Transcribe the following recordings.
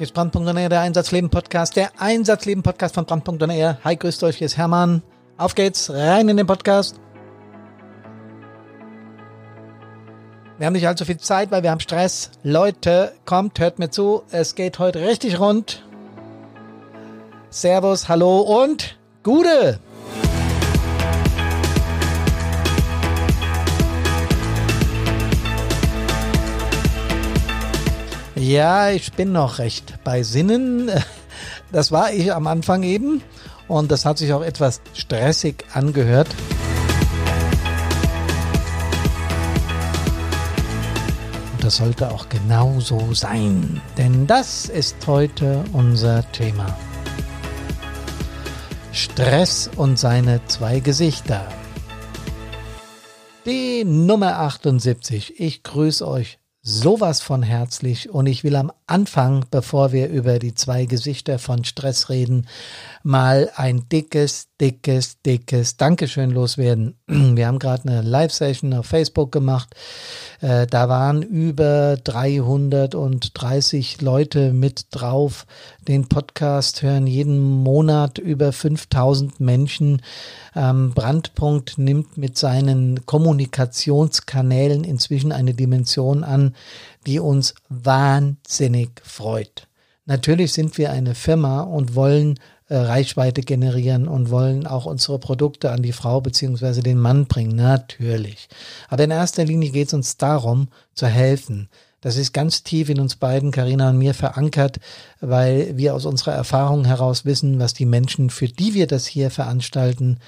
Hier ist Brandpunkt.de, der Einsatzleben-Podcast, der Einsatzleben-Podcast von Brandpunkt.de. Hi, grüßt euch, hier ist Hermann. Auf geht's, rein in den Podcast. Wir haben nicht allzu viel Zeit, weil wir haben Stress. Leute, kommt, hört mir zu. Es geht heute richtig rund. Servus, hallo und Gude! Ja, ich bin noch recht bei Sinnen. Das war ich am Anfang eben und das hat sich auch etwas stressig angehört. Und das sollte auch genau so sein, denn das ist heute unser Thema. Stress und seine zwei Gesichter. Die Nummer 78. Ich grüße euch sowas von herzlich. Und ich will am Anfang, bevor wir über die zwei Gesichter von Stress reden, mal ein dickes, dickes, dickes Dankeschön loswerden. Wir haben gerade eine Live-Session auf Facebook gemacht. Äh, da waren über 330 Leute mit drauf. Den Podcast hören jeden Monat über 5000 Menschen. Ähm, Brandpunkt nimmt mit seinen Kommunikationskanälen inzwischen eine Dimension an, die uns wahnsinnig freut. Natürlich sind wir eine Firma und wollen äh, Reichweite generieren und wollen auch unsere Produkte an die Frau beziehungsweise den Mann bringen. Natürlich. Aber in erster Linie geht es uns darum, zu helfen. Das ist ganz tief in uns beiden, Karina und mir, verankert, weil wir aus unserer Erfahrung heraus wissen, was die Menschen, für die wir das hier veranstalten,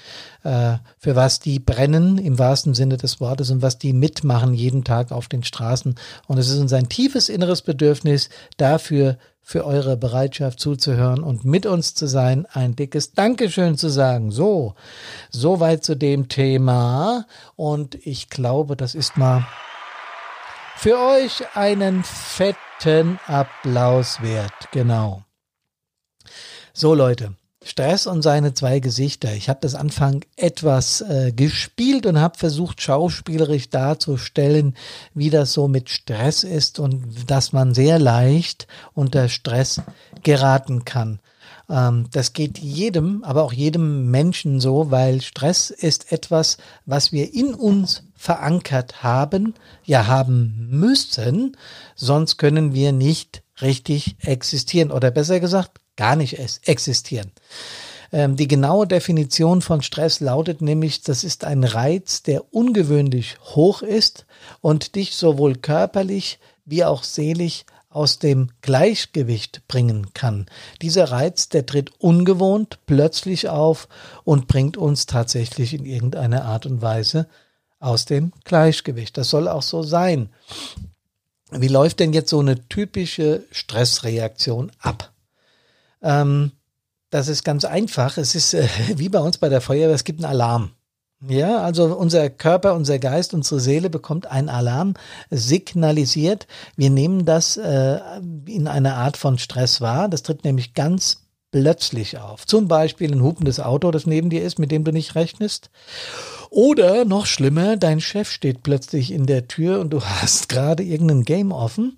äh, für was die brennen im wahrsten Sinne des Wortes und was die mitmachen jeden Tag auf den Straßen. Und es ist uns ein tiefes inneres Bedürfnis, dafür für eure Bereitschaft zuzuhören und mit uns zu sein, ein dickes Dankeschön zu sagen. So, soweit zu dem Thema. Und ich glaube, das ist mal für euch einen fetten Applaus wert. Genau. So, Leute. Stress und seine zwei Gesichter. Ich habe das Anfang etwas äh, gespielt und habe versucht, schauspielerisch darzustellen, wie das so mit Stress ist und dass man sehr leicht unter Stress geraten kann. Ähm, das geht jedem, aber auch jedem Menschen so, weil Stress ist etwas, was wir in uns verankert haben, ja haben müssen, sonst können wir nicht richtig existieren oder besser gesagt gar nicht existieren. Ähm, die genaue Definition von Stress lautet nämlich, das ist ein Reiz, der ungewöhnlich hoch ist und dich sowohl körperlich wie auch seelisch aus dem Gleichgewicht bringen kann. Dieser Reiz, der tritt ungewohnt plötzlich auf und bringt uns tatsächlich in irgendeiner Art und Weise aus dem Gleichgewicht. Das soll auch so sein. Wie läuft denn jetzt so eine typische Stressreaktion ab? Ähm, das ist ganz einfach. Es ist äh, wie bei uns bei der Feuerwehr, es gibt einen Alarm. Ja, also unser Körper, unser Geist, unsere Seele bekommt einen Alarm signalisiert. Wir nehmen das äh, in einer Art von Stress wahr. Das tritt nämlich ganz plötzlich auf. Zum Beispiel ein hupendes Auto, das neben dir ist, mit dem du nicht rechnest. Oder noch schlimmer, dein Chef steht plötzlich in der Tür und du hast gerade irgendein Game offen.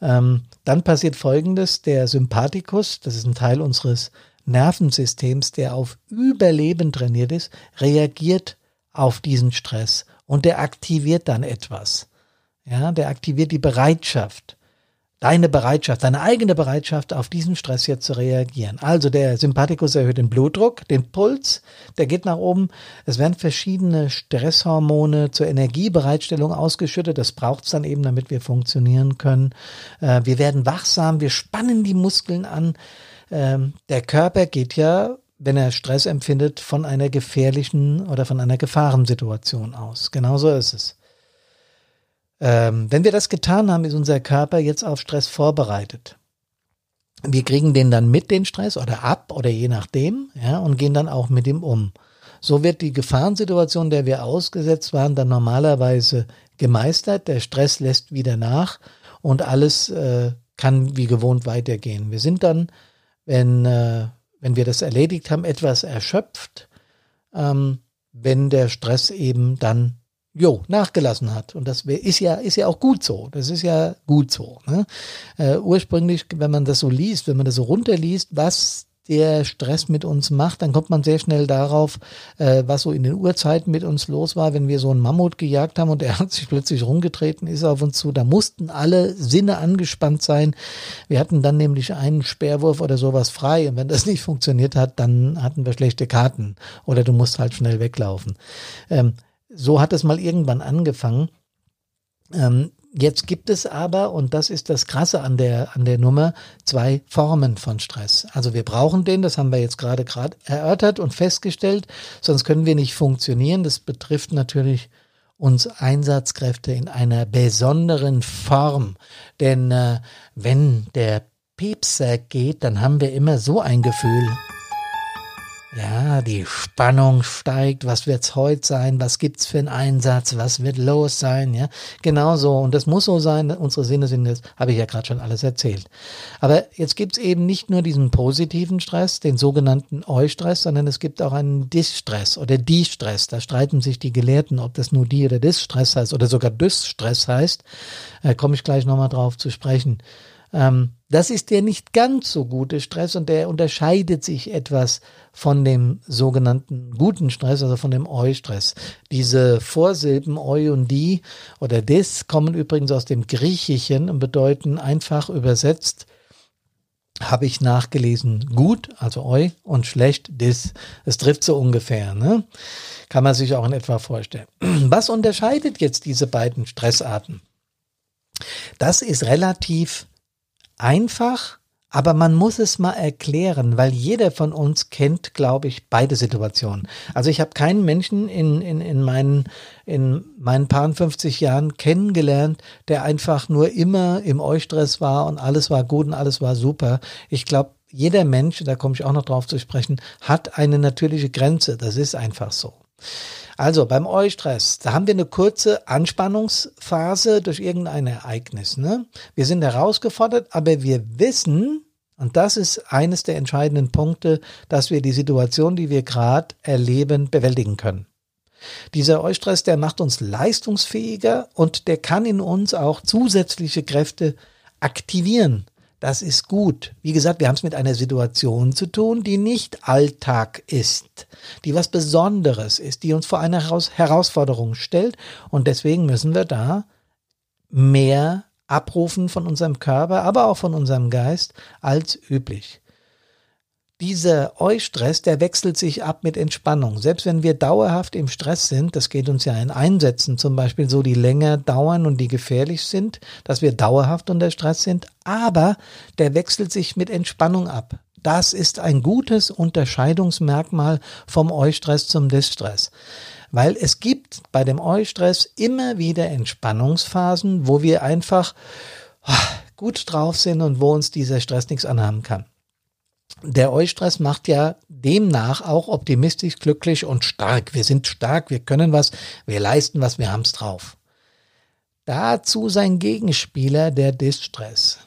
Ähm, dann passiert Folgendes, der Sympathikus, das ist ein Teil unseres Nervensystems, der auf Überleben trainiert ist, reagiert auf diesen Stress und der aktiviert dann etwas. Ja, der aktiviert die Bereitschaft deine Bereitschaft, deine eigene Bereitschaft, auf diesen Stress jetzt zu reagieren. Also der Sympathikus erhöht den Blutdruck, den Puls, der geht nach oben. Es werden verschiedene Stresshormone zur Energiebereitstellung ausgeschüttet. Das braucht es dann eben, damit wir funktionieren können. Äh, wir werden wachsam, wir spannen die Muskeln an. Ähm, der Körper geht ja wenn er Stress empfindet, von einer gefährlichen oder von einer Gefahrensituation aus. Genauso ist es. Ähm, wenn wir das getan haben, ist unser Körper jetzt auf Stress vorbereitet. Wir kriegen den dann mit den Stress oder ab oder je nachdem, ja, und gehen dann auch mit ihm um. So wird die Gefahrensituation, der wir ausgesetzt waren, dann normalerweise gemeistert. Der Stress lässt wieder nach und alles äh, kann wie gewohnt weitergehen. Wir sind dann, wenn, äh, wenn wir das erledigt haben, etwas erschöpft, ähm, wenn der Stress eben dann jo, nachgelassen hat. Und das ist ja, ist ja auch gut so. Das ist ja gut so. Ne? Äh, ursprünglich, wenn man das so liest, wenn man das so runterliest, was der Stress mit uns macht, dann kommt man sehr schnell darauf, äh, was so in den Urzeiten mit uns los war, wenn wir so einen Mammut gejagt haben und er hat sich plötzlich rumgetreten, ist auf uns zu. Da mussten alle Sinne angespannt sein. Wir hatten dann nämlich einen Speerwurf oder sowas frei und wenn das nicht funktioniert hat, dann hatten wir schlechte Karten oder du musst halt schnell weglaufen. Ähm, so hat es mal irgendwann angefangen. Ähm, Jetzt gibt es aber, und das ist das Krasse an der, an der Nummer, zwei Formen von Stress. Also wir brauchen den, das haben wir jetzt gerade gerade erörtert und festgestellt, sonst können wir nicht funktionieren. Das betrifft natürlich uns Einsatzkräfte in einer besonderen Form. Denn äh, wenn der Piepser geht, dann haben wir immer so ein Gefühl. Ja, die Spannung steigt. Was wird's heute sein? Was gibt's für einen Einsatz? Was wird los sein? Ja, genau so. Und das muss so sein. Unsere Sinne sind das, habe ich ja gerade schon alles erzählt. Aber jetzt gibt's eben nicht nur diesen positiven Stress, den sogenannten Eustress, sondern es gibt auch einen Distress oder Distress. Da streiten sich die Gelehrten, ob das nur die oder Distress heißt oder sogar Dysstress heißt. Da komme ich gleich nochmal drauf zu sprechen. Ähm, das ist der nicht ganz so gute Stress und der unterscheidet sich etwas von dem sogenannten guten Stress, also von dem Eu-Stress. Diese Vorsilben Eu und die oder des kommen übrigens aus dem Griechischen und bedeuten einfach übersetzt habe ich nachgelesen, gut, also eu und schlecht, dis. Es trifft so ungefähr, ne? Kann man sich auch in etwa vorstellen. Was unterscheidet jetzt diese beiden Stressarten? Das ist relativ einfach, aber man muss es mal erklären, weil jeder von uns kennt, glaube ich, beide Situationen. Also ich habe keinen Menschen in, in, in, meinen, in meinen paar 50 Jahren kennengelernt, der einfach nur immer im Eustress war und alles war gut und alles war super. Ich glaube, jeder Mensch, da komme ich auch noch drauf zu sprechen, hat eine natürliche Grenze. Das ist einfach so. Also beim Eustress, da haben wir eine kurze Anspannungsphase durch irgendein Ereignis. Ne? Wir sind herausgefordert, aber wir wissen, und das ist eines der entscheidenden Punkte, dass wir die Situation, die wir gerade erleben, bewältigen können. Dieser Eustress, der macht uns leistungsfähiger und der kann in uns auch zusätzliche Kräfte aktivieren. Das ist gut. Wie gesagt, wir haben es mit einer Situation zu tun, die nicht Alltag ist, die was Besonderes ist, die uns vor eine Herausforderung stellt. Und deswegen müssen wir da mehr abrufen von unserem Körper, aber auch von unserem Geist als üblich dieser Eustress, der wechselt sich ab mit Entspannung. Selbst wenn wir dauerhaft im Stress sind, das geht uns ja in Einsätzen zum Beispiel so, die länger dauern und die gefährlich sind, dass wir dauerhaft unter Stress sind, aber der wechselt sich mit Entspannung ab. Das ist ein gutes Unterscheidungsmerkmal vom Eustress zum Distress. Weil es gibt bei dem Eustress immer wieder Entspannungsphasen, wo wir einfach ah, gut drauf sind und wo uns dieser Stress nichts anhaben kann der Eustress macht ja demnach auch optimistisch, glücklich und stark. Wir sind stark, wir können was, wir leisten was, wir haben's drauf. Dazu sein Gegenspieler, der Distress.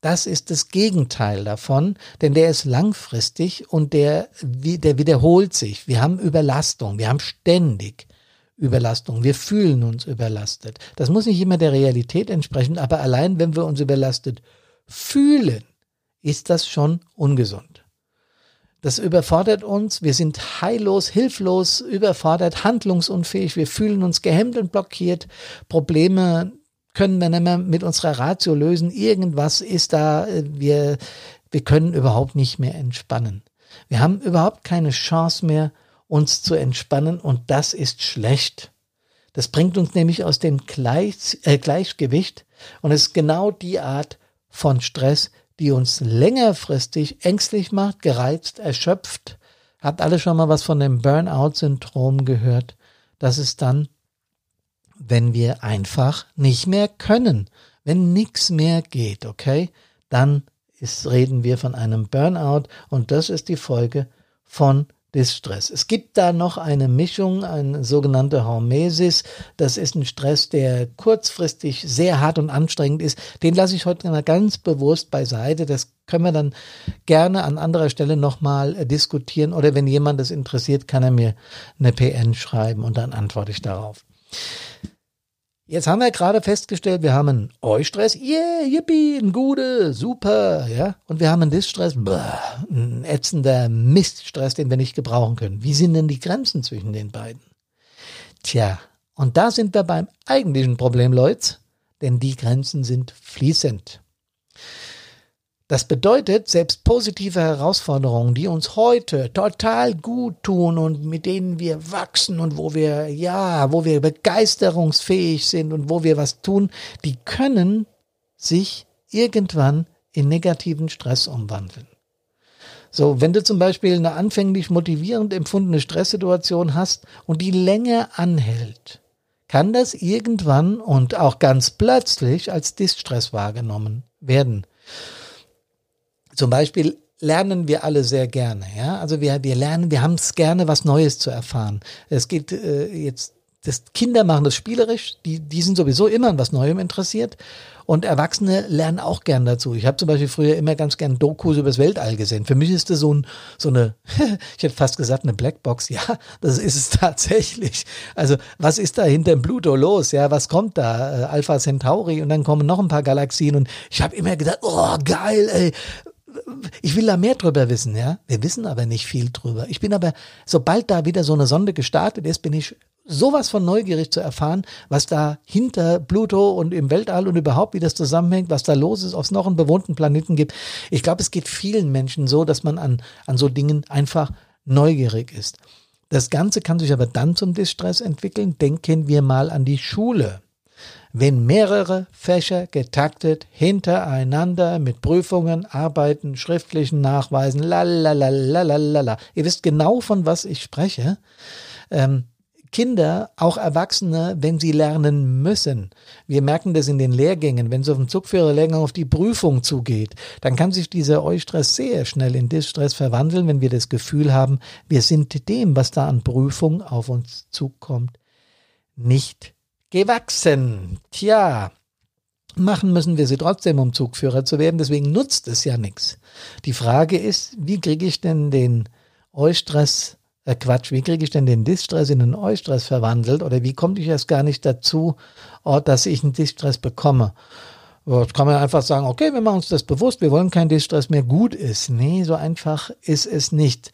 Das ist das Gegenteil davon, denn der ist langfristig und der, der wiederholt sich. Wir haben Überlastung, wir haben ständig Überlastung, wir fühlen uns überlastet. Das muss nicht immer der Realität entsprechen, aber allein wenn wir uns überlastet fühlen, ist das schon ungesund. Das überfordert uns, wir sind heillos, hilflos, überfordert, handlungsunfähig, wir fühlen uns gehemmt und blockiert, Probleme können wir nicht mehr mit unserer Ratio lösen, irgendwas ist da, wir, wir können überhaupt nicht mehr entspannen. Wir haben überhaupt keine Chance mehr, uns zu entspannen. Und das ist schlecht. Das bringt uns nämlich aus dem Gleich, äh, Gleichgewicht. Und ist genau die Art von Stress, die uns längerfristig ängstlich macht, gereizt, erschöpft. Habt alle schon mal was von dem Burnout-Syndrom gehört? Das ist dann, wenn wir einfach nicht mehr können, wenn nichts mehr geht, okay? Dann ist, reden wir von einem Burnout und das ist die Folge von Distress. Es gibt da noch eine Mischung, eine sogenannte Hormesis. Das ist ein Stress, der kurzfristig sehr hart und anstrengend ist. Den lasse ich heute mal ganz bewusst beiseite. Das können wir dann gerne an anderer Stelle nochmal äh, diskutieren. Oder wenn jemand das interessiert, kann er mir eine PN schreiben und dann antworte ich darauf. Jetzt haben wir gerade festgestellt, wir haben einen Eustress, yeah, yippie, ein Gute, super, ja. Und wir haben einen Distress, ein ätzender Miststress, den wir nicht gebrauchen können. Wie sind denn die Grenzen zwischen den beiden? Tja, und da sind wir beim eigentlichen Problem, Leute, denn die Grenzen sind fließend. Das bedeutet, selbst positive Herausforderungen, die uns heute total gut tun und mit denen wir wachsen und wo wir, ja, wo wir begeisterungsfähig sind und wo wir was tun, die können sich irgendwann in negativen Stress umwandeln. So, wenn du zum Beispiel eine anfänglich motivierend empfundene Stresssituation hast und die länger anhält, kann das irgendwann und auch ganz plötzlich als Distress wahrgenommen werden. Zum Beispiel lernen wir alle sehr gerne. Ja? Also wir, wir lernen, wir haben es gerne, was Neues zu erfahren. Es geht äh, jetzt, das Kinder machen das spielerisch, die, die sind sowieso immer an was Neuem interessiert. Und Erwachsene lernen auch gern dazu. Ich habe zum Beispiel früher immer ganz gern Dokus übers Weltall gesehen. Für mich ist das so, ein, so eine, ich hätte fast gesagt, eine Blackbox. Ja, das ist es tatsächlich. Also, was ist da hinter dem Pluto los? Ja, was kommt da? Äh, Alpha Centauri und dann kommen noch ein paar Galaxien. Und ich habe immer gedacht, oh, geil, ey ich will da mehr drüber wissen, ja. Wir wissen aber nicht viel drüber. Ich bin aber, sobald da wieder so eine Sonde gestartet ist, bin ich sowas von neugierig zu erfahren, was da hinter Pluto und im Weltall und überhaupt, wie das zusammenhängt, was da los ist, ob es noch einen bewohnten Planeten gibt. Ich glaube, es geht vielen Menschen so, dass man an, an so Dingen einfach neugierig ist. Das Ganze kann sich aber dann zum Distress entwickeln. Denken wir mal an die Schule wenn mehrere Fächer getaktet hintereinander mit Prüfungen, Arbeiten, schriftlichen Nachweisen, lalalala. Ihr wisst genau, von was ich spreche. Ähm, Kinder, auch Erwachsene, wenn sie lernen müssen. Wir merken das in den Lehrgängen. Wenn es auf dem Zugführerlehrgang auf die Prüfung zugeht, dann kann sich dieser Eustress sehr schnell in Distress verwandeln, wenn wir das Gefühl haben, wir sind dem, was da an Prüfung auf uns zukommt, nicht gewachsen. Tja, machen müssen wir sie trotzdem, um Zugführer zu werden. Deswegen nutzt es ja nichts. Die Frage ist, wie kriege ich denn den Eustress, äh Quatsch, wie kriege ich denn den Distress in einen Eustress verwandelt? Oder wie komme ich erst gar nicht dazu, oh, dass ich einen Distress bekomme? Jetzt kann man einfach sagen, okay, wir machen uns das bewusst, wir wollen keinen Distress mehr, gut ist. Nee, so einfach ist es nicht.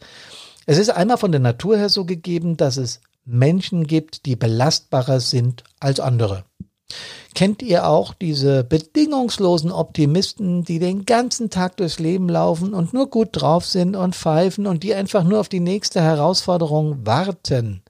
Es ist einmal von der Natur her so gegeben, dass es Menschen gibt, die belastbarer sind als andere. Kennt ihr auch diese bedingungslosen Optimisten, die den ganzen Tag durchs Leben laufen und nur gut drauf sind und pfeifen und die einfach nur auf die nächste Herausforderung warten?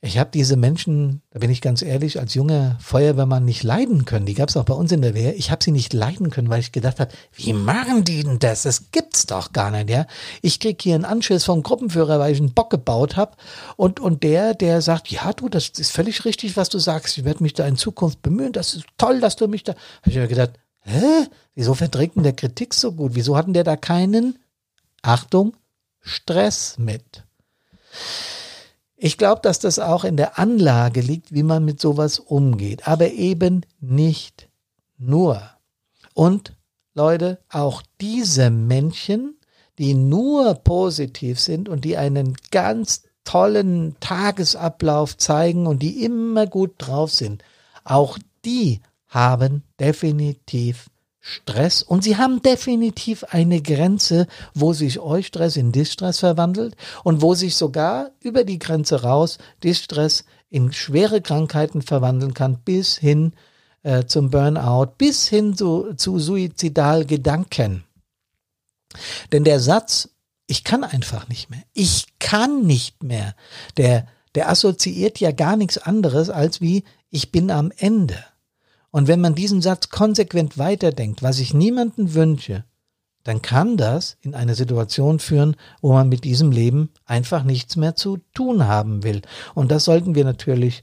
Ich habe diese Menschen, da bin ich ganz ehrlich, als junger Feuerwehrmann nicht leiden können. Die gab es auch bei uns in der Wehr. Ich habe sie nicht leiden können, weil ich gedacht habe, wie machen die denn das? Das gibt's doch gar nicht, ja. Ich krieg hier einen Anschiss vom Gruppenführer, weil ich einen Bock gebaut habe. Und, und der, der sagt, ja du, das ist völlig richtig, was du sagst. Ich werde mich da in Zukunft bemühen. Das ist toll, dass du mich da. Habe ich mir gedacht, hä? Wieso verträgt denn der Kritik so gut? Wieso hatten der da keinen, Achtung, Stress mit? Ich glaube, dass das auch in der Anlage liegt, wie man mit sowas umgeht, aber eben nicht nur. Und Leute, auch diese Männchen, die nur positiv sind und die einen ganz tollen Tagesablauf zeigen und die immer gut drauf sind, auch die haben definitiv Stress und sie haben definitiv eine Grenze, wo sich Eustress in Distress verwandelt und wo sich sogar über die Grenze raus Distress in schwere Krankheiten verwandeln kann, bis hin äh, zum Burnout, bis hin zu, zu Suizidalgedanken. Denn der Satz, ich kann einfach nicht mehr, ich kann nicht mehr, der, der assoziiert ja gar nichts anderes als wie, ich bin am Ende. Und wenn man diesen Satz konsequent weiterdenkt, was ich niemanden wünsche, dann kann das in eine Situation führen, wo man mit diesem Leben einfach nichts mehr zu tun haben will. Und das sollten wir natürlich,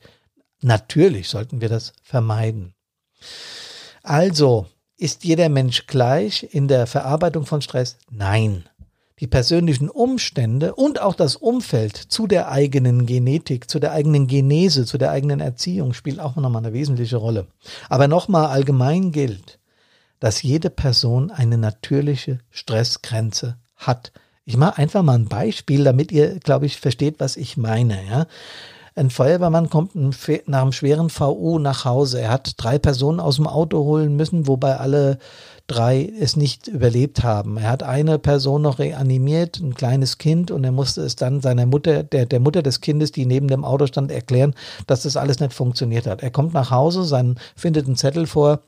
natürlich sollten wir das vermeiden. Also, ist jeder Mensch gleich in der Verarbeitung von Stress? Nein die persönlichen Umstände und auch das Umfeld zu der eigenen Genetik, zu der eigenen Genese, zu der eigenen Erziehung spielt auch nochmal eine wesentliche Rolle. Aber nochmal allgemein gilt, dass jede Person eine natürliche Stressgrenze hat. Ich mache einfach mal ein Beispiel, damit ihr, glaube ich, versteht, was ich meine. Ja? Ein Feuerwehrmann kommt nach einem schweren VU nach Hause. Er hat drei Personen aus dem Auto holen müssen, wobei alle drei es nicht überlebt haben. Er hat eine Person noch reanimiert, ein kleines Kind, und er musste es dann seiner Mutter, der, der Mutter des Kindes, die neben dem Auto stand, erklären, dass das alles nicht funktioniert hat. Er kommt nach Hause, sein, findet einen Zettel vor,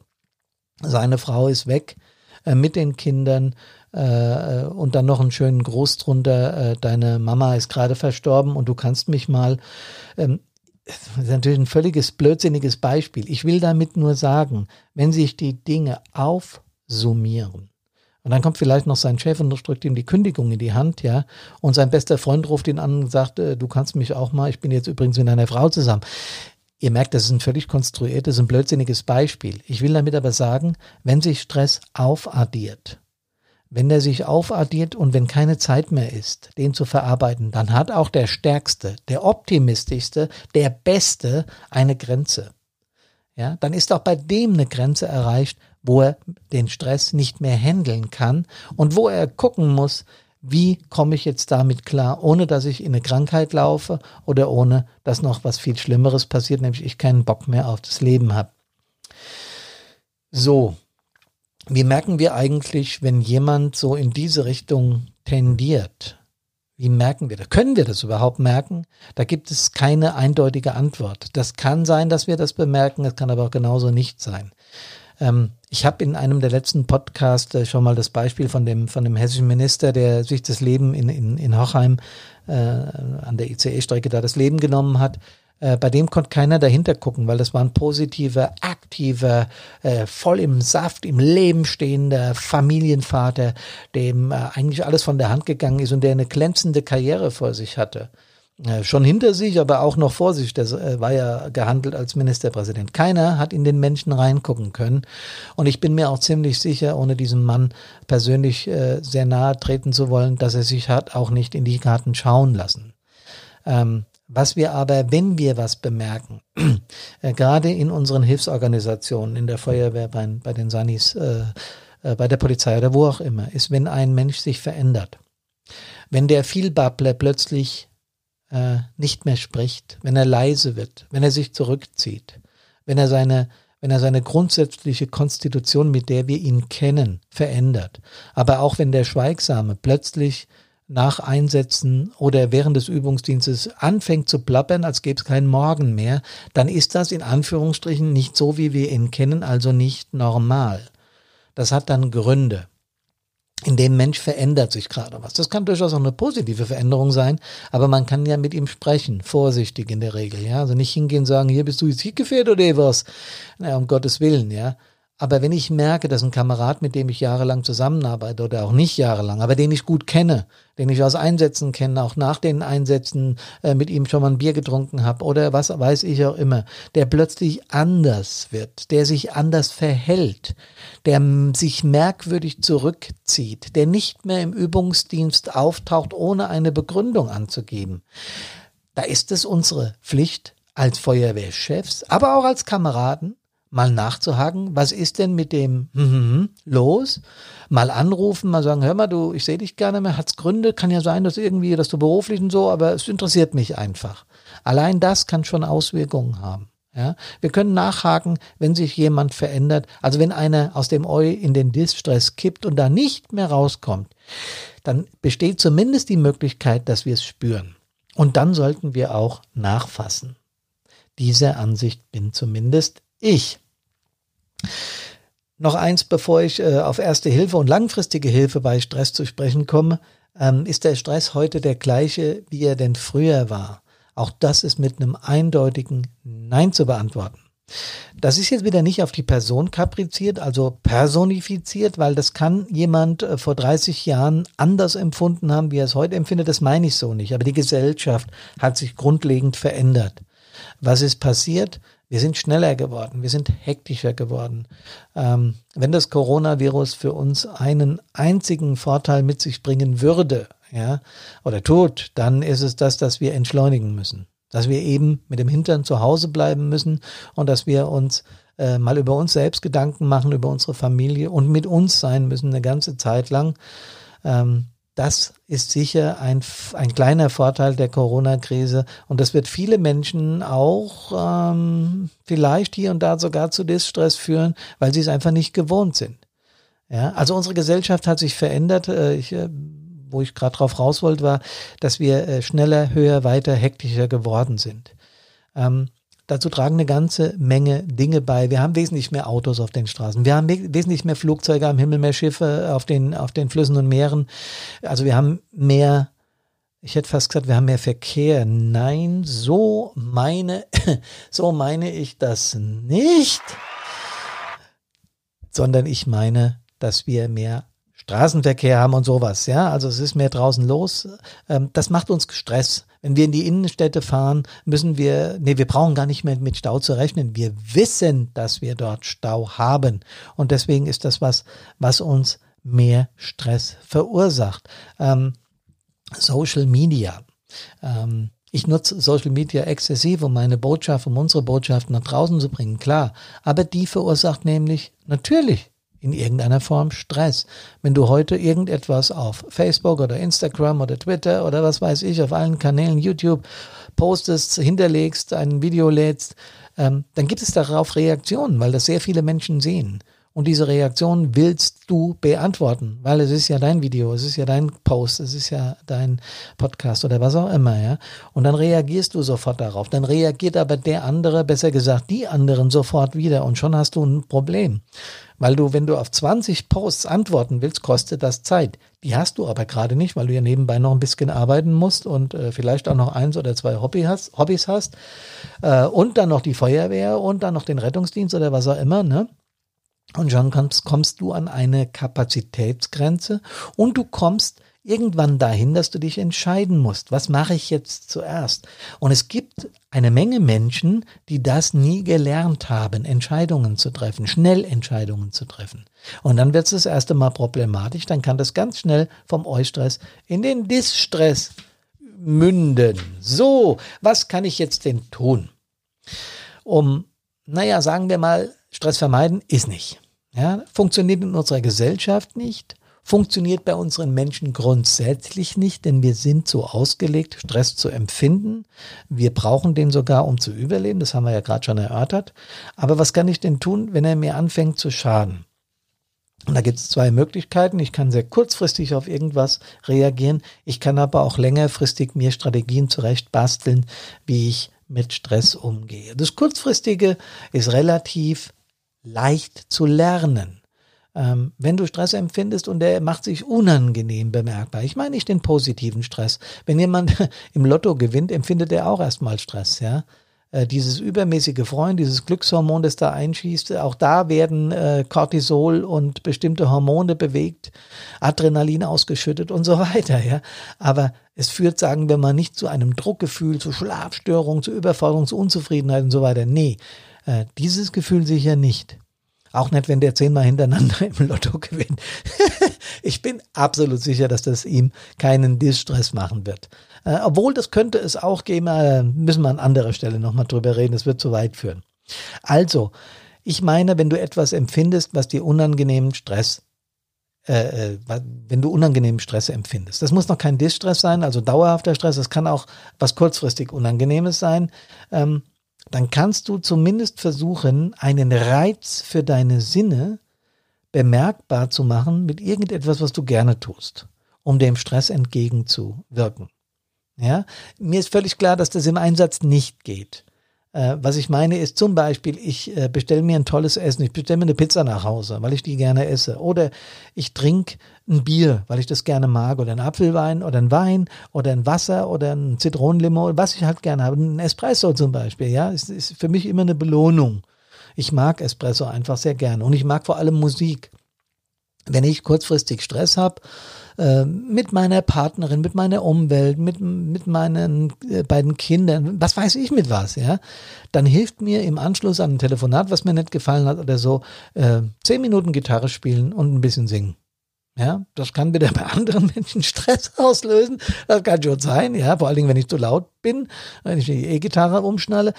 seine Frau ist weg äh, mit den Kindern äh, und dann noch einen schönen Gruß drunter, äh, deine Mama ist gerade verstorben und du kannst mich mal. Ähm, das ist natürlich ein völliges blödsinniges Beispiel. Ich will damit nur sagen, wenn sich die Dinge aufsummieren, und dann kommt vielleicht noch sein Chef und drückt ihm die Kündigung in die Hand, ja. Und sein bester Freund ruft ihn an und sagt, äh, du kannst mich auch mal, ich bin jetzt übrigens mit einer Frau zusammen. Ihr merkt, das ist ein völlig konstruiertes, ein blödsinniges Beispiel. Ich will damit aber sagen, wenn sich Stress aufaddiert, wenn der sich aufaddiert und wenn keine Zeit mehr ist, den zu verarbeiten, dann hat auch der Stärkste, der Optimistischste, der Beste eine Grenze. Ja, dann ist auch bei dem eine Grenze erreicht, wo er den Stress nicht mehr handeln kann und wo er gucken muss, wie komme ich jetzt damit klar, ohne dass ich in eine Krankheit laufe oder ohne dass noch was viel Schlimmeres passiert, nämlich ich keinen Bock mehr auf das Leben habe. So, wie merken wir eigentlich, wenn jemand so in diese Richtung tendiert? Wie merken wir das? Können wir das überhaupt merken? Da gibt es keine eindeutige Antwort. Das kann sein, dass wir das bemerken, es kann aber auch genauso nicht sein. Ähm, ich habe in einem der letzten Podcasts äh, schon mal das Beispiel von dem, von dem hessischen Minister, der sich das Leben in, in, in Hochheim äh, an der ICE-Strecke da das Leben genommen hat. Äh, bei dem konnte keiner dahinter gucken, weil das war ein positiver, aktiver, äh, voll im Saft, im Leben stehender Familienvater, dem äh, eigentlich alles von der Hand gegangen ist und der eine glänzende Karriere vor sich hatte. Äh, schon hinter sich, aber auch noch vor sich. Der äh, war ja gehandelt als Ministerpräsident. Keiner hat in den Menschen reingucken können. Und ich bin mir auch ziemlich sicher, ohne diesem Mann persönlich äh, sehr nahe treten zu wollen, dass er sich hat auch nicht in die Karten schauen lassen. Ähm, was wir aber, wenn wir was bemerken, äh, gerade in unseren Hilfsorganisationen, in der Feuerwehr, bei, bei den Sanis, äh, äh, bei der Polizei oder wo auch immer, ist, wenn ein Mensch sich verändert. Wenn der Vielbabbler plötzlich äh, nicht mehr spricht, wenn er leise wird, wenn er sich zurückzieht, wenn er seine wenn er seine grundsätzliche Konstitution, mit der wir ihn kennen, verändert. Aber auch wenn der Schweigsame plötzlich nach Einsätzen oder während des Übungsdienstes anfängt zu plappern, als gäbe es keinen Morgen mehr, dann ist das in Anführungsstrichen nicht so, wie wir ihn kennen, also nicht normal. Das hat dann Gründe. In dem Mensch verändert sich gerade was. Das kann durchaus auch eine positive Veränderung sein, aber man kann ja mit ihm sprechen, vorsichtig in der Regel, ja. Also nicht hingehen und sagen, hier bist du jetzt gefährdet oder was? Na, um Gottes Willen, ja. Aber wenn ich merke, dass ein Kamerad, mit dem ich jahrelang zusammenarbeite oder auch nicht jahrelang, aber den ich gut kenne, den ich aus Einsätzen kenne, auch nach den Einsätzen äh, mit ihm schon mal ein Bier getrunken habe oder was weiß ich auch immer, der plötzlich anders wird, der sich anders verhält, der sich merkwürdig zurückzieht, der nicht mehr im Übungsdienst auftaucht, ohne eine Begründung anzugeben. Da ist es unsere Pflicht als Feuerwehrchefs, aber auch als Kameraden, mal nachzuhaken, was ist denn mit dem hm, los? Mal anrufen, mal sagen, hör mal, du, ich sehe dich gerne mehr, hat's Gründe, kann ja sein, dass irgendwie, dass du beruflich und so, aber es interessiert mich einfach. Allein das kann schon Auswirkungen haben. Ja, wir können nachhaken, wenn sich jemand verändert, also wenn einer aus dem Eu in den Distress kippt und da nicht mehr rauskommt, dann besteht zumindest die Möglichkeit, dass wir es spüren. Und dann sollten wir auch nachfassen. Diese Ansicht bin zumindest ich. Noch eins, bevor ich äh, auf erste Hilfe und langfristige Hilfe bei Stress zu sprechen komme. Ähm, ist der Stress heute der gleiche, wie er denn früher war? Auch das ist mit einem eindeutigen Nein zu beantworten. Das ist jetzt wieder nicht auf die Person kapriziert, also personifiziert, weil das kann jemand äh, vor 30 Jahren anders empfunden haben, wie er es heute empfindet. Das meine ich so nicht. Aber die Gesellschaft hat sich grundlegend verändert. Was ist passiert? Wir sind schneller geworden, wir sind hektischer geworden. Ähm, wenn das Coronavirus für uns einen einzigen Vorteil mit sich bringen würde, ja, oder tut, dann ist es das, dass wir entschleunigen müssen. Dass wir eben mit dem Hintern zu Hause bleiben müssen und dass wir uns äh, mal über uns selbst Gedanken machen, über unsere Familie und mit uns sein müssen eine ganze Zeit lang. Ähm, das ist sicher ein, ein kleiner Vorteil der Corona-Krise. Und das wird viele Menschen auch ähm, vielleicht hier und da sogar zu Distress führen, weil sie es einfach nicht gewohnt sind. Ja, also unsere Gesellschaft hat sich verändert. Äh, ich, äh, wo ich gerade drauf raus wollte, war, dass wir äh, schneller, höher, weiter, hektischer geworden sind. Ähm, Dazu tragen eine ganze Menge Dinge bei. Wir haben wesentlich mehr Autos auf den Straßen. Wir haben wesentlich mehr Flugzeuge am Himmel, mehr Schiffe auf den, auf den Flüssen und Meeren. Also wir haben mehr, ich hätte fast gesagt, wir haben mehr Verkehr. Nein, so meine, so meine ich das nicht. Sondern ich meine, dass wir mehr Straßenverkehr haben und sowas. Ja, also es ist mehr draußen los. Ähm, das macht uns Stress. Wenn wir in die Innenstädte fahren, müssen wir, nee, wir brauchen gar nicht mehr mit Stau zu rechnen. Wir wissen, dass wir dort Stau haben. Und deswegen ist das was, was uns mehr Stress verursacht. Ähm, Social Media. Ähm, ich nutze Social Media exzessiv, um meine Botschaft, um unsere Botschaft nach draußen zu bringen, klar. Aber die verursacht nämlich natürlich in irgendeiner Form Stress. Wenn du heute irgendetwas auf Facebook oder Instagram oder Twitter oder was weiß ich, auf allen Kanälen, YouTube postest, hinterlegst, ein Video lädst, ähm, dann gibt es darauf Reaktionen, weil das sehr viele Menschen sehen. Und diese Reaktion willst du beantworten, weil es ist ja dein Video, es ist ja dein Post, es ist ja dein Podcast oder was auch immer, ja. Und dann reagierst du sofort darauf. Dann reagiert aber der andere, besser gesagt, die anderen sofort wieder und schon hast du ein Problem. Weil du, wenn du auf 20 Posts antworten willst, kostet das Zeit. Die hast du aber gerade nicht, weil du ja nebenbei noch ein bisschen arbeiten musst und äh, vielleicht auch noch eins oder zwei Hobby hast, Hobbys hast. Äh, und dann noch die Feuerwehr und dann noch den Rettungsdienst oder was auch immer, ne? Und schon kommst, kommst du an eine Kapazitätsgrenze und du kommst irgendwann dahin, dass du dich entscheiden musst. Was mache ich jetzt zuerst? Und es gibt eine Menge Menschen, die das nie gelernt haben, Entscheidungen zu treffen, schnell Entscheidungen zu treffen. Und dann wird es das erste Mal problematisch. Dann kann das ganz schnell vom Eustress in den Distress münden. So, was kann ich jetzt denn tun? Um, naja, sagen wir mal, Stress vermeiden ist nicht. Ja, funktioniert in unserer Gesellschaft nicht, funktioniert bei unseren Menschen grundsätzlich nicht, denn wir sind so ausgelegt, Stress zu empfinden. Wir brauchen den sogar, um zu überleben. Das haben wir ja gerade schon erörtert. Aber was kann ich denn tun, wenn er mir anfängt zu schaden? Und da gibt es zwei Möglichkeiten. Ich kann sehr kurzfristig auf irgendwas reagieren. Ich kann aber auch längerfristig mir Strategien zurecht basteln, wie ich mit Stress umgehe. Das kurzfristige ist relativ leicht zu lernen. Ähm, wenn du Stress empfindest und der macht sich unangenehm bemerkbar, ich meine nicht den positiven Stress. Wenn jemand im Lotto gewinnt, empfindet er auch erstmal Stress, ja. Äh, dieses übermäßige Freuen, dieses Glückshormon, das da einschießt, auch da werden äh, Cortisol und bestimmte Hormone bewegt, Adrenalin ausgeschüttet und so weiter, ja. Aber es führt, sagen wir mal, nicht zu einem Druckgefühl, zu Schlafstörungen, zu Überforderung, zu Unzufriedenheit und so weiter. Nee, äh, dieses Gefühl sicher nicht. Auch nicht, wenn der zehnmal hintereinander im Lotto gewinnt. ich bin absolut sicher, dass das ihm keinen Distress machen wird. Äh, obwohl, das könnte es auch geben, äh, müssen wir an anderer Stelle nochmal drüber reden, das wird zu weit führen. Also, ich meine, wenn du etwas empfindest, was dir unangenehmen Stress äh, äh wenn du unangenehmen Stress empfindest. Das muss noch kein Distress sein, also dauerhafter Stress, das kann auch was kurzfristig Unangenehmes sein. Ähm, dann kannst du zumindest versuchen, einen Reiz für deine Sinne bemerkbar zu machen mit irgendetwas, was du gerne tust, um dem Stress entgegenzuwirken. Ja, mir ist völlig klar, dass das im Einsatz nicht geht. Äh, was ich meine ist zum Beispiel, ich äh, bestelle mir ein tolles Essen, ich bestelle mir eine Pizza nach Hause, weil ich die gerne esse. Oder ich trinke ein Bier, weil ich das gerne mag. Oder ein Apfelwein oder ein Wein oder ein Wasser oder ein Zitronenlimo, was ich halt gerne habe. Ein Espresso zum Beispiel, ja, ist, ist für mich immer eine Belohnung. Ich mag Espresso einfach sehr gerne und ich mag vor allem Musik. Wenn ich kurzfristig Stress habe, äh, mit meiner Partnerin, mit meiner Umwelt, mit, mit meinen äh, beiden Kindern, was weiß ich mit was, ja, dann hilft mir im Anschluss an ein Telefonat, was mir nicht gefallen hat oder so, äh, zehn Minuten Gitarre spielen und ein bisschen singen. Ja, das kann wieder bei anderen Menschen Stress auslösen. Das kann schon sein, ja, vor allen Dingen, wenn ich zu laut bin, wenn ich die E-Gitarre umschnalle.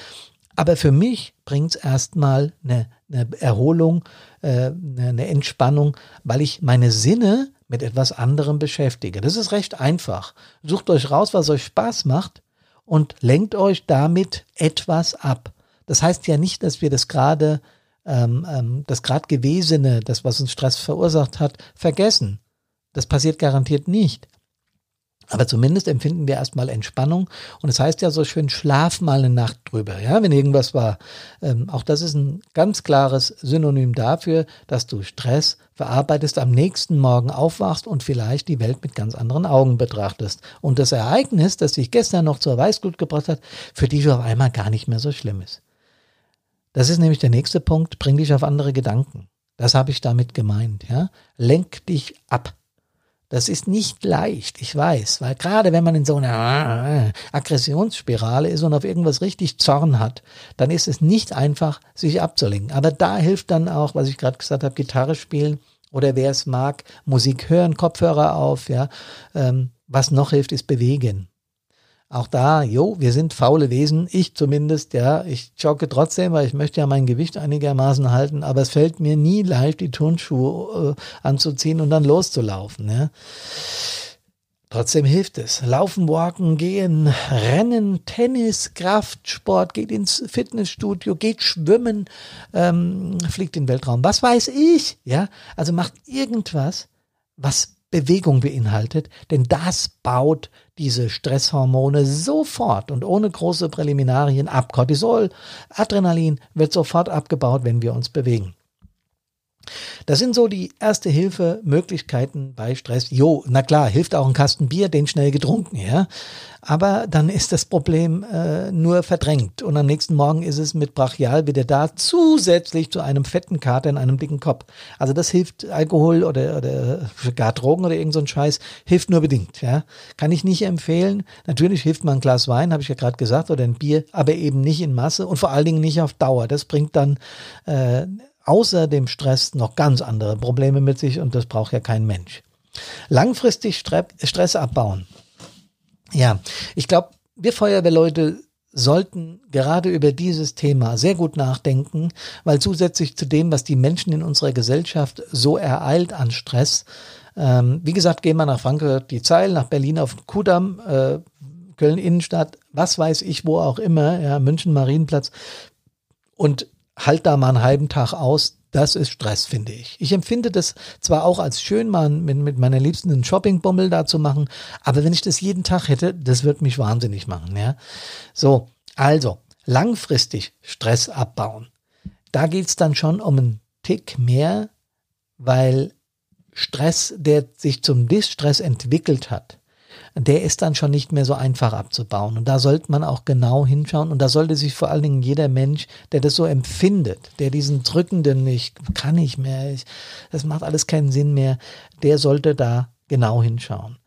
Aber für mich bringt es erstmal eine, eine Erholung, äh, eine Entspannung, weil ich meine Sinne mit etwas anderem beschäftige. Das ist recht einfach. Sucht euch raus, was euch Spaß macht und lenkt euch damit etwas ab. Das heißt ja nicht, dass wir das gerade, ähm, ähm, das gerade Gewesene, das, was uns Stress verursacht hat, vergessen. Das passiert garantiert nicht. Aber zumindest empfinden wir erstmal Entspannung. Und es das heißt ja so schön, schlaf mal eine Nacht drüber, ja, wenn irgendwas war. Ähm, auch das ist ein ganz klares Synonym dafür, dass du Stress verarbeitest, am nächsten Morgen aufwachst und vielleicht die Welt mit ganz anderen Augen betrachtest. Und das Ereignis, das dich gestern noch zur Weißglut gebracht hat, für dich auf einmal gar nicht mehr so schlimm ist. Das ist nämlich der nächste Punkt, bring dich auf andere Gedanken. Das habe ich damit gemeint, ja. Lenk dich ab. Das ist nicht leicht, ich weiß, weil gerade wenn man in so einer Aggressionsspirale ist und auf irgendwas richtig Zorn hat, dann ist es nicht einfach, sich abzulenken. Aber da hilft dann auch, was ich gerade gesagt habe, Gitarre spielen oder wer es mag, Musik hören, Kopfhörer auf, ja. Ähm, was noch hilft, ist bewegen. Auch da, jo, wir sind faule Wesen, ich zumindest, ja, ich jogge trotzdem, weil ich möchte ja mein Gewicht einigermaßen halten, aber es fällt mir nie leicht, die Turnschuhe äh, anzuziehen und dann loszulaufen. Ja. Trotzdem hilft es. Laufen, walken, gehen, rennen, Tennis, Kraftsport, geht ins Fitnessstudio, geht schwimmen, ähm, fliegt in den Weltraum. Was weiß ich? Ja, also macht irgendwas, was Bewegung beinhaltet, denn das baut diese Stresshormone sofort und ohne große Präliminarien ab. Cortisol, Adrenalin wird sofort abgebaut, wenn wir uns bewegen. Das sind so die erste Hilfe Möglichkeiten bei Stress. Jo, na klar, hilft auch ein Kasten Bier, den schnell getrunken, ja. Aber dann ist das Problem äh, nur verdrängt und am nächsten Morgen ist es mit Brachial wieder da, zusätzlich zu einem fetten Kater in einem dicken Kopf. Also das hilft Alkohol oder, oder gar Drogen oder irgend so ein Scheiß, hilft nur bedingt, ja. Kann ich nicht empfehlen. Natürlich hilft mal ein Glas Wein, habe ich ja gerade gesagt, oder ein Bier, aber eben nicht in Masse und vor allen Dingen nicht auf Dauer. Das bringt dann äh, außer dem Stress noch ganz andere Probleme mit sich und das braucht ja kein Mensch. Langfristig Stress abbauen. Ja, ich glaube, wir Feuerwehrleute sollten gerade über dieses Thema sehr gut nachdenken, weil zusätzlich zu dem, was die Menschen in unserer Gesellschaft so ereilt an Stress, ähm, wie gesagt, gehen wir nach Frankfurt die Zeil, nach Berlin auf den Kudamm, äh, Köln Innenstadt, was weiß ich, wo auch immer, ja, München Marienplatz und halt da mal einen halben Tag aus. Das ist Stress, finde ich. Ich empfinde das zwar auch als schön, mal mit, mit meiner Liebsten einen Shoppingbummel da zu machen, aber wenn ich das jeden Tag hätte, das wird mich wahnsinnig machen, ja. So, also, langfristig Stress abbauen. Da geht's dann schon um einen Tick mehr, weil Stress, der sich zum Distress entwickelt hat, der ist dann schon nicht mehr so einfach abzubauen. Und da sollte man auch genau hinschauen. Und da sollte sich vor allen Dingen jeder Mensch, der das so empfindet, der diesen drückenden, ich kann nicht mehr, ich, das macht alles keinen Sinn mehr, der sollte da genau hinschauen.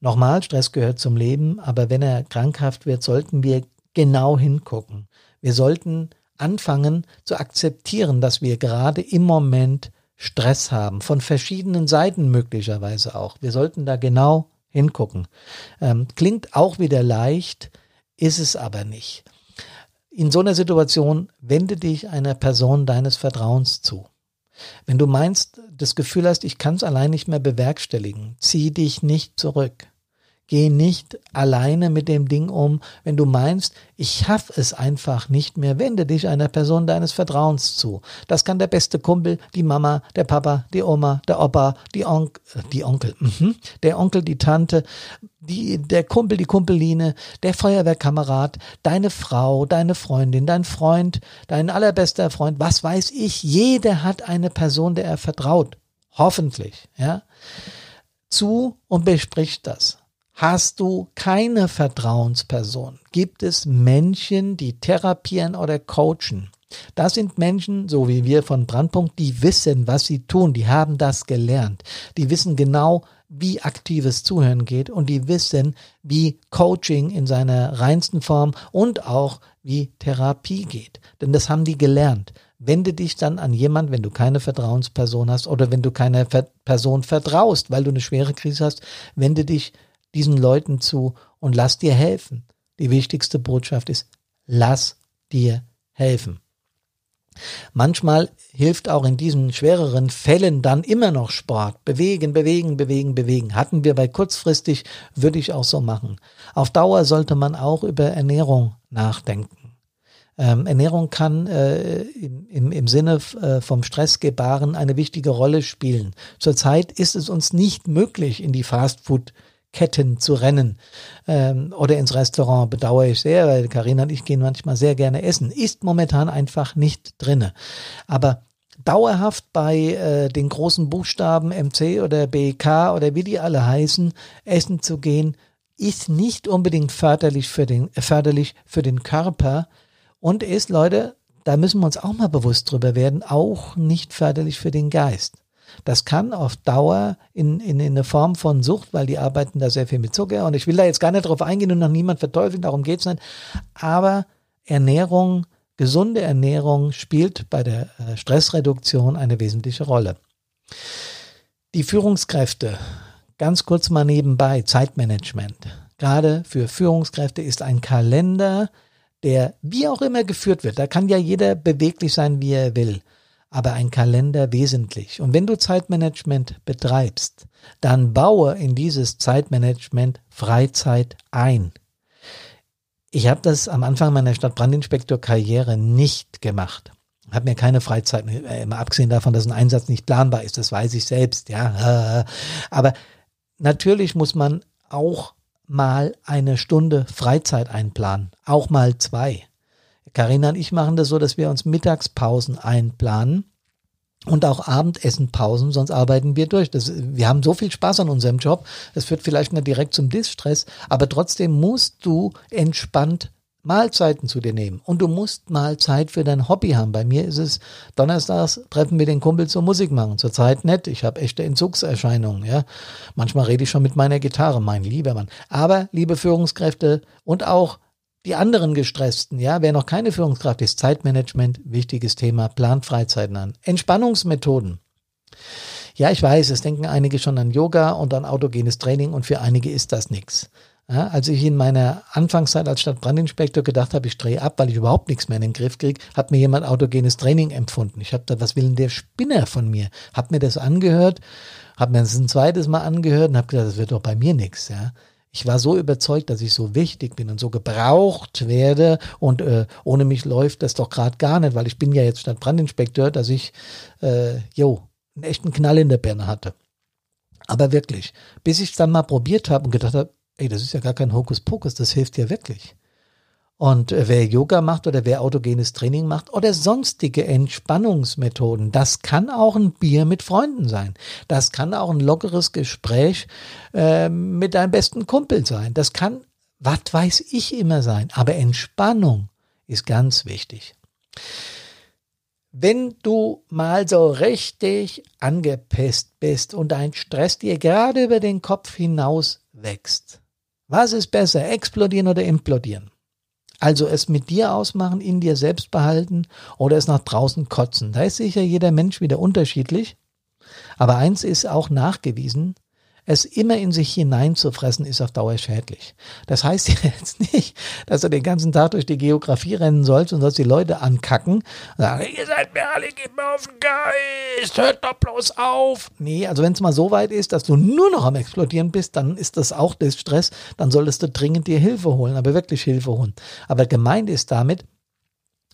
Nochmal, Stress gehört zum Leben, aber wenn er krankhaft wird, sollten wir genau hingucken. Wir sollten anfangen zu akzeptieren, dass wir gerade im Moment Stress haben, von verschiedenen Seiten möglicherweise auch. Wir sollten da genau hingucken. Ähm, klingt auch wieder leicht, ist es aber nicht. In so einer Situation wende dich einer Person deines Vertrauens zu. Wenn du meinst, das Gefühl hast, ich kann es allein nicht mehr bewerkstelligen, zieh dich nicht zurück. Geh nicht alleine mit dem Ding um. Wenn du meinst, ich schaff es einfach nicht mehr, wende dich einer Person deines Vertrauens zu. Das kann der beste Kumpel, die Mama, der Papa, die Oma, der Opa, die, Onk äh, die Onkel, mhm. der Onkel, die Tante, die, der Kumpel, die Kumpeline, der Feuerwehrkamerad, deine Frau, deine Freundin, dein Freund, dein allerbester Freund, was weiß ich. Jeder hat eine Person, der er vertraut. Hoffentlich, ja. Zu und bespricht das. Hast du keine Vertrauensperson? Gibt es Menschen, die therapieren oder coachen? Das sind Menschen, so wie wir von Brandpunkt, die wissen, was sie tun, die haben das gelernt. Die wissen genau, wie aktives Zuhören geht und die wissen, wie Coaching in seiner reinsten Form und auch wie Therapie geht. Denn das haben die gelernt. Wende dich dann an jemand, wenn du keine Vertrauensperson hast oder wenn du keine Person vertraust, weil du eine schwere Krise hast, wende dich diesen Leuten zu und lass dir helfen. Die wichtigste Botschaft ist, lass dir helfen. Manchmal hilft auch in diesen schwereren Fällen dann immer noch Sport. Bewegen, bewegen, bewegen, bewegen. Hatten wir bei kurzfristig, würde ich auch so machen. Auf Dauer sollte man auch über Ernährung nachdenken. Ähm, Ernährung kann äh, im, im, Sinne äh, vom Stressgebaren eine wichtige Rolle spielen. Zurzeit ist es uns nicht möglich, in die Fastfood Ketten zu rennen ähm, oder ins Restaurant bedauere ich sehr, weil Karina und ich gehen manchmal sehr gerne essen. Ist momentan einfach nicht drinne. Aber dauerhaft bei äh, den großen Buchstaben MC oder BK oder wie die alle heißen, essen zu gehen, ist nicht unbedingt förderlich für den, äh, förderlich für den Körper und ist, Leute, da müssen wir uns auch mal bewusst drüber werden, auch nicht förderlich für den Geist. Das kann auf Dauer in, in, in eine Form von Sucht, weil die arbeiten da sehr viel mit Zucker. Und ich will da jetzt gar nicht drauf eingehen und noch niemand verteufeln, darum geht's nicht. Aber Ernährung, gesunde Ernährung spielt bei der äh, Stressreduktion eine wesentliche Rolle. Die Führungskräfte, ganz kurz mal nebenbei, Zeitmanagement. Gerade für Führungskräfte ist ein Kalender, der wie auch immer geführt wird. Da kann ja jeder beweglich sein, wie er will aber ein Kalender wesentlich. Und wenn du Zeitmanagement betreibst, dann baue in dieses Zeitmanagement Freizeit ein. Ich habe das am Anfang meiner Stadtbrandinspektor-Karriere nicht gemacht. Habe mir keine Freizeit, äh, immer abgesehen davon, dass ein Einsatz nicht planbar ist, das weiß ich selbst, ja. Aber natürlich muss man auch mal eine Stunde Freizeit einplanen, auch mal zwei. Karina und ich machen das so, dass wir uns Mittagspausen einplanen und auch Abendessenpausen, sonst arbeiten wir durch. Das, wir haben so viel Spaß an unserem Job, das führt vielleicht nicht direkt zum Distress, aber trotzdem musst du entspannt Mahlzeiten zu dir nehmen. Und du musst mal Zeit für dein Hobby haben. Bei mir ist es donnerstags treffen wir den Kumpel zum Musik machen. Zurzeit nicht. Ich habe echte Entzugserscheinungen. Ja, manchmal rede ich schon mit meiner Gitarre, mein lieber Mann. Aber liebe Führungskräfte und auch die anderen Gestressten, ja, wer noch keine Führungskraft ist, Zeitmanagement, wichtiges Thema, plant Freizeiten an. Entspannungsmethoden. Ja, ich weiß, es denken einige schon an Yoga und an autogenes Training und für einige ist das nichts. Ja, als ich in meiner Anfangszeit als Stadtbrandinspektor gedacht habe, ich drehe ab, weil ich überhaupt nichts mehr in den Griff kriege, hat mir jemand autogenes Training empfunden. Ich habe da, was will denn der Spinner von mir? Hab mir das angehört, habe mir das ein zweites Mal angehört und habe gedacht, das wird doch bei mir nichts. Ja. Ich war so überzeugt, dass ich so wichtig bin und so gebraucht werde und äh, ohne mich läuft das doch gerade gar nicht, weil ich bin ja jetzt Stadtbrandinspekteur, dass ich, äh, jo, einen echten Knall in der Birne hatte. Aber wirklich, bis ich es dann mal probiert habe und gedacht habe, ey, das ist ja gar kein Hokuspokus, das hilft ja wirklich. Und wer Yoga macht oder wer autogenes Training macht oder sonstige Entspannungsmethoden, das kann auch ein Bier mit Freunden sein. Das kann auch ein lockeres Gespräch äh, mit deinem besten Kumpel sein. Das kann, was weiß ich immer sein. Aber Entspannung ist ganz wichtig. Wenn du mal so richtig angepisst bist und dein Stress dir gerade über den Kopf hinaus wächst, was ist besser, explodieren oder implodieren? Also es mit dir ausmachen, in dir selbst behalten oder es nach draußen kotzen. Da ist sicher jeder Mensch wieder unterschiedlich. Aber eins ist auch nachgewiesen, es immer in sich hineinzufressen, ist auf Dauer schädlich. Das heißt jetzt nicht, dass du den ganzen Tag durch die Geografie rennen sollst und sollst die Leute ankacken und sagen, ihr seid mir alle, geht mir auf den Geist, hört doch bloß auf. Nee, also wenn es mal so weit ist, dass du nur noch am Explodieren bist, dann ist das auch Stress, dann solltest du dringend dir Hilfe holen, aber wirklich Hilfe holen. Aber gemeint ist damit,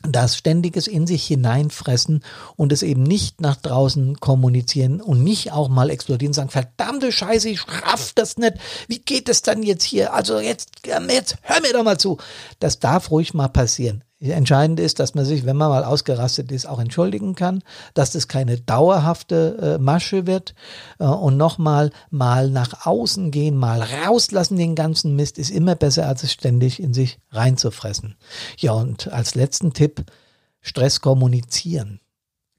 das ständiges in sich hineinfressen und es eben nicht nach draußen kommunizieren und nicht auch mal explodieren sagen, verdammte Scheiße, ich raff das nicht. Wie geht es dann jetzt hier? Also jetzt, jetzt hör mir doch mal zu. Das darf ruhig mal passieren. Entscheidend ist, dass man sich, wenn man mal ausgerastet ist, auch entschuldigen kann, dass das keine dauerhafte äh, Masche wird äh, und nochmal mal nach außen gehen, mal rauslassen den ganzen Mist ist immer besser, als es ständig in sich reinzufressen. Ja, und als letzten Tipp, Stress kommunizieren.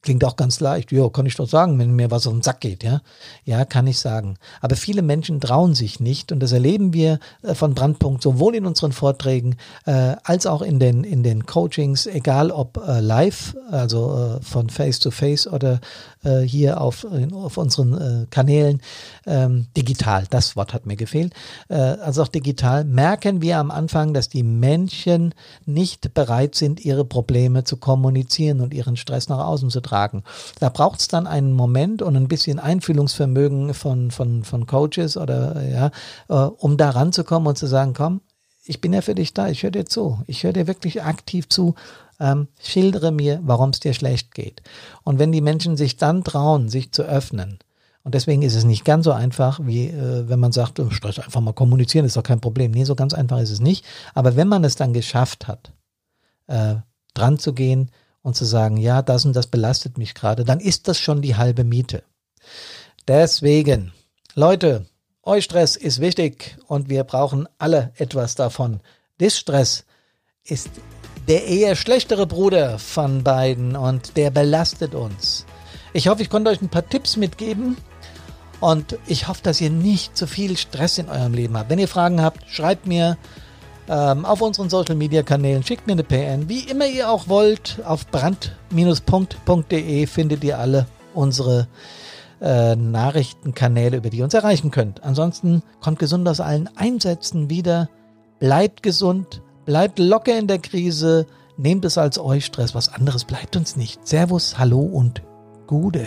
Klingt auch ganz leicht. Ja, kann ich doch sagen, wenn mir was auf den Sack geht, ja. Ja, kann ich sagen. Aber viele Menschen trauen sich nicht und das erleben wir äh, von Brandpunkt sowohl in unseren Vorträgen äh, als auch in den, in den Coachings, egal ob äh, live, also äh, von Face to Face oder äh, hier auf, auf unseren äh, Kanälen, ähm, digital. Das Wort hat mir gefehlt. also auch digital merken wir am Anfang, dass die Menschen nicht bereit sind, ihre Probleme zu kommunizieren und ihren Stress nach außen zu tragen tragen. Da braucht es dann einen Moment und ein bisschen Einfühlungsvermögen von, von, von Coaches oder ja, äh, um da ranzukommen und zu sagen, komm, ich bin ja für dich da, ich höre dir zu, ich höre dir wirklich aktiv zu, ähm, schildere mir, warum es dir schlecht geht. Und wenn die Menschen sich dann trauen, sich zu öffnen, und deswegen ist es nicht ganz so einfach, wie äh, wenn man sagt, oh, einfach mal kommunizieren, ist doch kein Problem. Nee, so ganz einfach ist es nicht. Aber wenn man es dann geschafft hat, äh, dran zu gehen, und zu sagen, ja, das und das belastet mich gerade, dann ist das schon die halbe Miete. Deswegen, Leute, Eustress ist wichtig und wir brauchen alle etwas davon. Distress ist der eher schlechtere Bruder von beiden und der belastet uns. Ich hoffe, ich konnte euch ein paar Tipps mitgeben und ich hoffe, dass ihr nicht zu viel Stress in eurem Leben habt. Wenn ihr Fragen habt, schreibt mir ähm, auf unseren Social Media Kanälen. Schickt mir eine PN, wie immer ihr auch wollt. Auf brand-punkt.de findet ihr alle unsere äh, Nachrichtenkanäle, über die ihr uns erreichen könnt. Ansonsten kommt gesund aus allen Einsätzen wieder. Bleibt gesund, bleibt locker in der Krise, nehmt es als euch Stress. Was anderes bleibt uns nicht. Servus, hallo und Gude.